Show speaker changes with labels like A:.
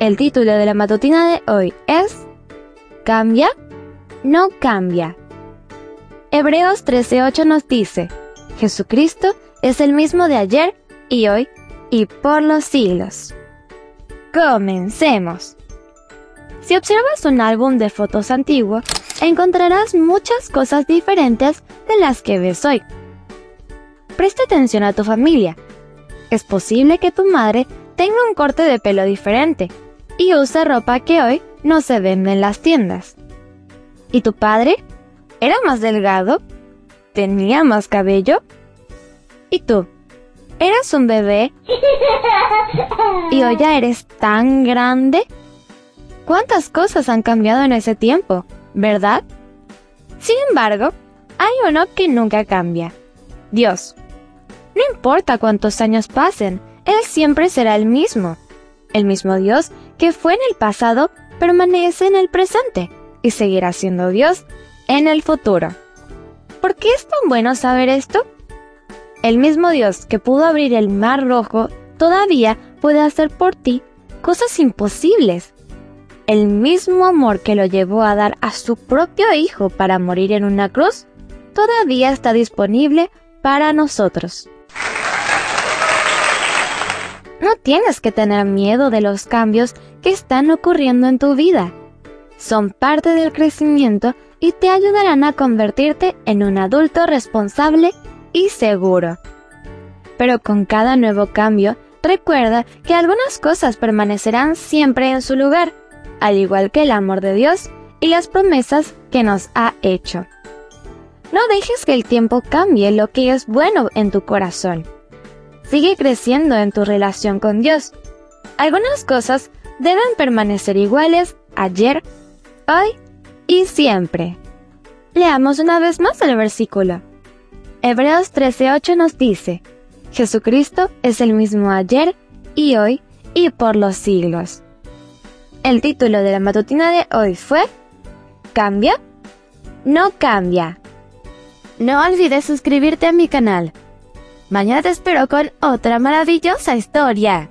A: El título de la matutina de hoy es ¿Cambia? No cambia. Hebreos 13:8 nos dice, Jesucristo es el mismo de ayer y hoy y por los siglos. Comencemos. Si observas un álbum de fotos antiguo, encontrarás muchas cosas diferentes de las que ves hoy. Presta atención a tu familia. Es posible que tu madre tenga un corte de pelo diferente y use ropa que hoy no se vende en las tiendas. ¿Y tu padre? ¿Era más delgado? ¿Tenía más cabello? ¿Y tú? ¿Eras un bebé? ¿Y hoy ya eres tan grande? ¿Cuántas cosas han cambiado en ese tiempo, verdad? Sin embargo, hay uno que nunca cambia. Dios. No importa cuántos años pasen, Él siempre será el mismo. El mismo Dios que fue en el pasado permanece en el presente y seguirá siendo Dios en el futuro. ¿Por qué es tan bueno saber esto? El mismo Dios que pudo abrir el mar rojo todavía puede hacer por ti cosas imposibles. El mismo amor que lo llevó a dar a su propio Hijo para morir en una cruz todavía está disponible para nosotros. No tienes que tener miedo de los cambios que están ocurriendo en tu vida. Son parte del crecimiento y te ayudarán a convertirte en un adulto responsable y seguro. Pero con cada nuevo cambio, recuerda que algunas cosas permanecerán siempre en su lugar, al igual que el amor de Dios y las promesas que nos ha hecho. No dejes que el tiempo cambie lo que es bueno en tu corazón. Sigue creciendo en tu relación con Dios. Algunas cosas deben permanecer iguales ayer, hoy y siempre. Leamos una vez más el versículo. Hebreos 13:8 nos dice, Jesucristo es el mismo ayer y hoy y por los siglos. El título de la matutina de hoy fue ¿Cambia? No cambia. No olvides suscribirte a mi canal. Mañana te espero con otra maravillosa historia.